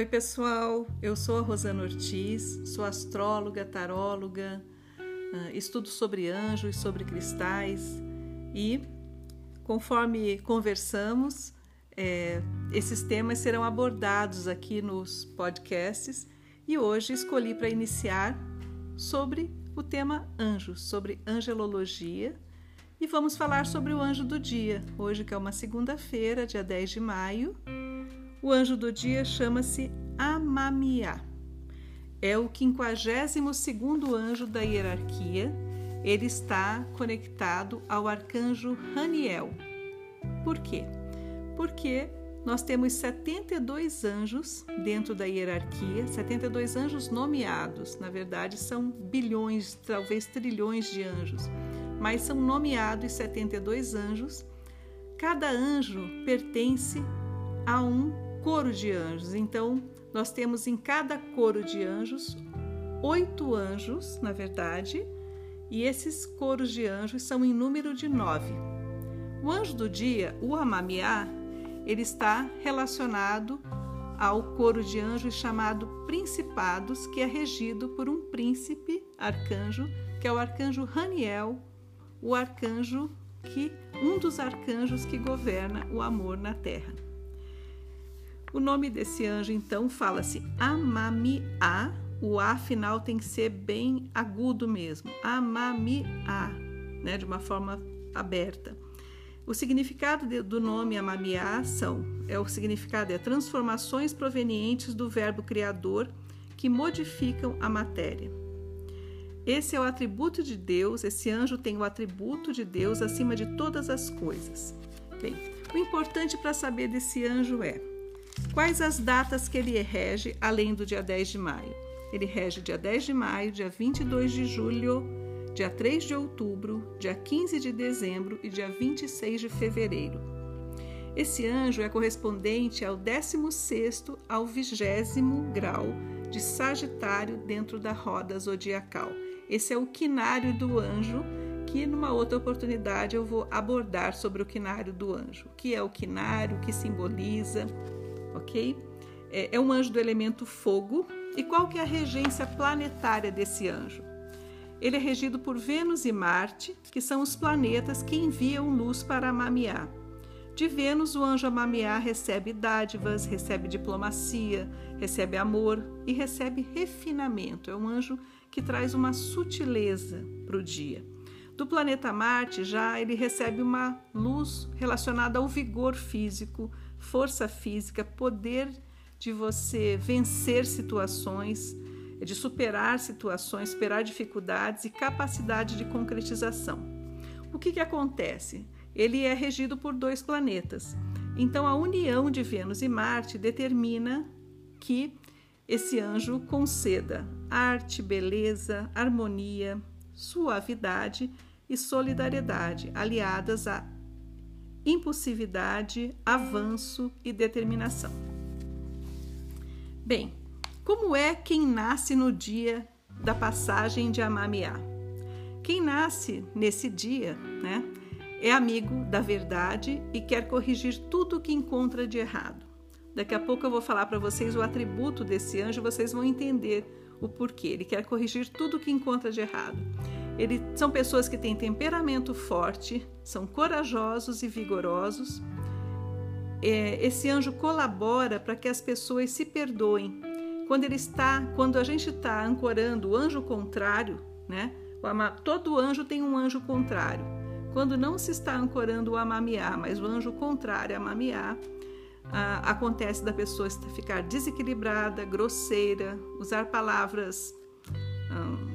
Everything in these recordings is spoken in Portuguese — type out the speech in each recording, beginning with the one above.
Oi, pessoal. Eu sou a Rosana Ortiz, sou astróloga, taróloga, ah, estudo sobre anjos, sobre cristais e, conforme conversamos, é, esses temas serão abordados aqui nos podcasts e hoje escolhi para iniciar sobre o tema anjos, sobre angelologia e vamos falar sobre o anjo do dia, hoje que é uma segunda-feira, dia 10 de maio o anjo do dia chama-se Amamiá. É o 52 anjo da hierarquia. Ele está conectado ao arcanjo Raniel. Por quê? Porque nós temos 72 anjos dentro da hierarquia, 72 anjos nomeados. Na verdade, são bilhões, talvez trilhões de anjos, mas são nomeados 72 anjos. Cada anjo pertence a um coro de anjos. Então, nós temos em cada coro de anjos oito anjos, na verdade, e esses coros de anjos são em número de nove. O anjo do dia, o Amamiá, ele está relacionado ao coro de anjos chamado Principados, que é regido por um príncipe arcanjo, que é o arcanjo Raniel, o arcanjo que um dos arcanjos que governa o amor na terra. O nome desse anjo, então, fala-se Amami-A. O A final tem que ser bem agudo mesmo. Amami-A, né, de uma forma aberta. O significado de, do nome Amamiá são, é o significado é transformações provenientes do verbo criador que modificam a matéria. Esse é o atributo de Deus, esse anjo tem o atributo de Deus acima de todas as coisas. Bem, o importante para saber desse anjo é Quais as datas que ele rege, além do dia 10 de maio? Ele rege dia 10 de maio, dia 22 de julho, dia 3 de outubro, dia 15 de dezembro e dia 26 de fevereiro. Esse anjo é correspondente ao 16º ao 20 grau de Sagitário dentro da roda zodiacal. Esse é o quinário do anjo, que numa outra oportunidade eu vou abordar sobre o quinário do anjo. O que é o quinário, o que simboliza, ok? É, é um anjo do elemento fogo. E qual que é a regência planetária desse anjo? Ele é regido por Vênus e Marte, que são os planetas que enviam luz para Amamiá. De Vênus, o anjo Amamiá recebe dádivas, recebe diplomacia, recebe amor e recebe refinamento. É um anjo que traz uma sutileza para o dia. Do planeta Marte, já ele recebe uma luz relacionada ao vigor físico, força física, poder de você vencer situações, de superar situações, superar dificuldades e capacidade de concretização. O que, que acontece? Ele é regido por dois planetas. Então, a união de Vênus e Marte determina que esse anjo conceda arte, beleza, harmonia, suavidade e solidariedade, aliadas a impulsividade, avanço e determinação. Bem, como é quem nasce no dia da passagem de Amamiá? Quem nasce nesse dia, né, é amigo da verdade e quer corrigir tudo o que encontra de errado. Daqui a pouco eu vou falar para vocês o atributo desse anjo, vocês vão entender o porquê. Ele quer corrigir tudo o que encontra de errado. Ele, são pessoas que têm temperamento forte, são corajosos e vigorosos. É, esse anjo colabora para que as pessoas se perdoem. Quando ele está, quando a gente está ancorando o anjo contrário, né? todo anjo tem um anjo contrário. Quando não se está ancorando o amamiá, mas o anjo contrário, amamiá, acontece da pessoa ficar desequilibrada, grosseira, usar palavras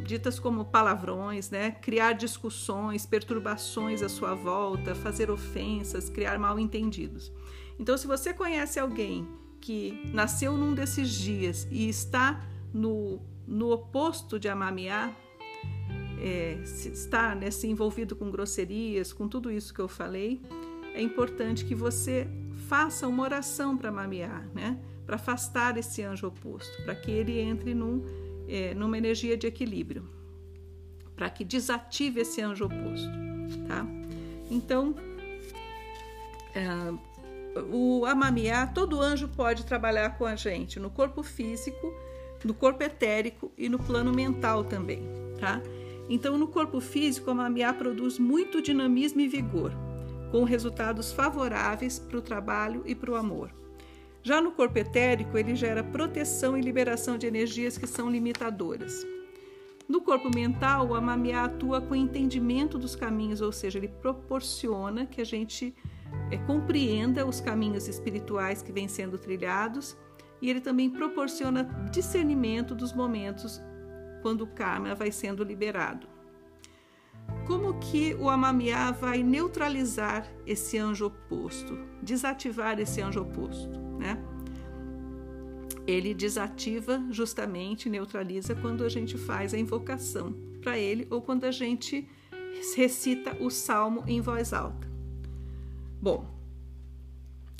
ditas como palavrões, né? criar discussões, perturbações à sua volta, fazer ofensas, criar mal entendidos. Então, se você conhece alguém que nasceu num desses dias e está no, no oposto de amamiá, é, está né, se envolvido com grosserias, com tudo isso que eu falei, é importante que você faça uma oração para mamear, né? para afastar esse anjo oposto, para que ele entre num, é, numa energia de equilíbrio, para que desative esse anjo oposto. Tá? Então, é, o amamiá, todo anjo pode trabalhar com a gente no corpo físico, no corpo etérico e no plano mental também, tá? Então, no corpo físico, o amamiá produz muito dinamismo e vigor, com resultados favoráveis para o trabalho e para o amor. Já no corpo etérico, ele gera proteção e liberação de energias que são limitadoras. No corpo mental, o amamiá atua com entendimento dos caminhos, ou seja, ele proporciona que a gente é, compreenda os caminhos espirituais que vêm sendo trilhados e ele também proporciona discernimento dos momentos quando o karma vai sendo liberado. Como que o amamiá vai neutralizar esse anjo oposto, desativar esse anjo oposto, né? Ele desativa justamente, neutraliza quando a gente faz a invocação para ele ou quando a gente recita o salmo em voz alta. Bom,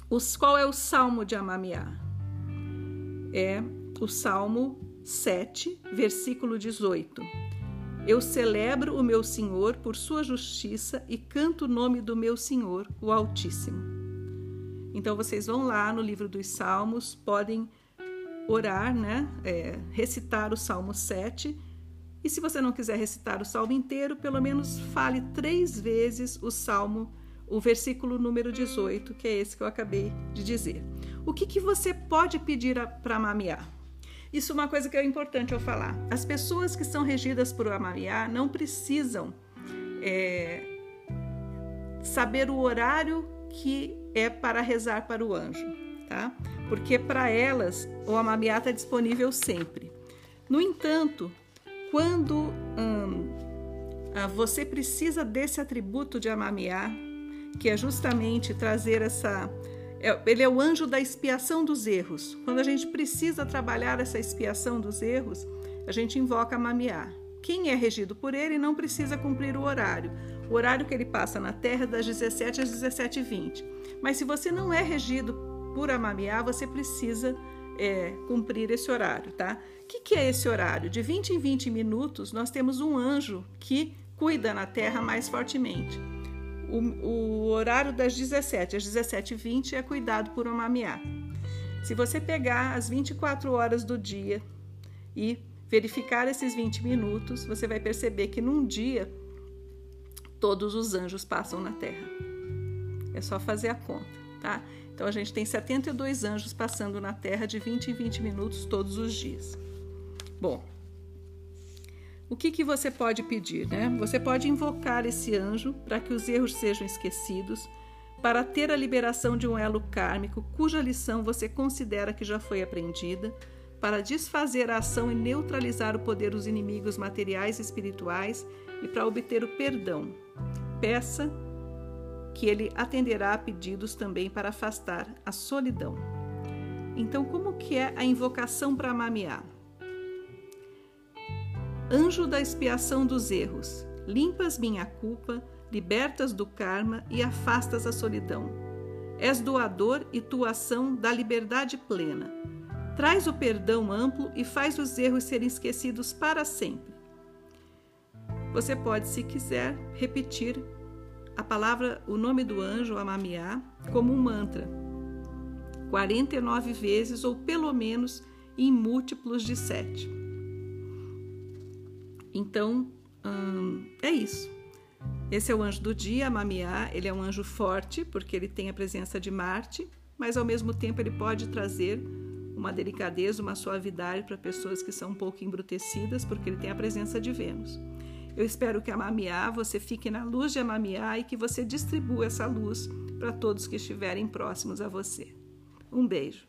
os, qual é o salmo de Amamiá? É o salmo 7, versículo 18. Eu celebro o meu Senhor por sua justiça e canto o nome do meu Senhor, o Altíssimo. Então vocês vão lá no livro dos Salmos, podem orar, né? É, recitar o Salmo 7. E se você não quiser recitar o salmo inteiro, pelo menos fale três vezes o salmo, o versículo número 18, que é esse que eu acabei de dizer. O que, que você pode pedir para mamear? Isso é uma coisa que é importante eu falar. As pessoas que são regidas por Amariá não precisam é, saber o horário que é para rezar para o anjo, tá? Porque para elas o Amamiá está disponível sempre. No entanto, quando hum, você precisa desse atributo de Amamiá, que é justamente trazer essa é, ele é o anjo da expiação dos erros. Quando a gente precisa trabalhar essa expiação dos erros, a gente invoca Mamiá. Quem é regido por ele não precisa cumprir o horário. O horário que ele passa na Terra é das 17 às 17h20. Mas se você não é regido por Amamiá, você precisa é, cumprir esse horário, tá? O que, que é esse horário? De 20 em 20 minutos, nós temos um anjo que cuida na Terra mais fortemente. O, o horário das 17 às 17h20 é cuidado por uma mamiá. Se você pegar as 24 horas do dia e verificar esses 20 minutos, você vai perceber que num dia todos os anjos passam na Terra. É só fazer a conta, tá? Então a gente tem 72 anjos passando na Terra de 20 em 20 minutos todos os dias. Bom, o que, que você pode pedir? Né? Você pode invocar esse anjo para que os erros sejam esquecidos, para ter a liberação de um elo kármico cuja lição você considera que já foi aprendida, para desfazer a ação e neutralizar o poder dos inimigos materiais e espirituais e para obter o perdão. Peça que ele atenderá a pedidos também para afastar a solidão. Então, como que é a invocação para Mamiá? Anjo da expiação dos erros, limpas minha culpa, libertas do karma e afastas a solidão. És doador e tua ação dá liberdade plena. Traz o perdão amplo e faz os erros serem esquecidos para sempre. Você pode, se quiser, repetir a palavra, o nome do anjo, Amamiá, como um mantra, 49 vezes ou pelo menos em múltiplos de sete. Então, hum, é isso. Esse é o anjo do dia, Mamiá. Ele é um anjo forte, porque ele tem a presença de Marte, mas ao mesmo tempo ele pode trazer uma delicadeza, uma suavidade para pessoas que são um pouco embrutecidas, porque ele tem a presença de Vênus. Eu espero que a Mamiá você fique na luz de Amamiá e que você distribua essa luz para todos que estiverem próximos a você. Um beijo.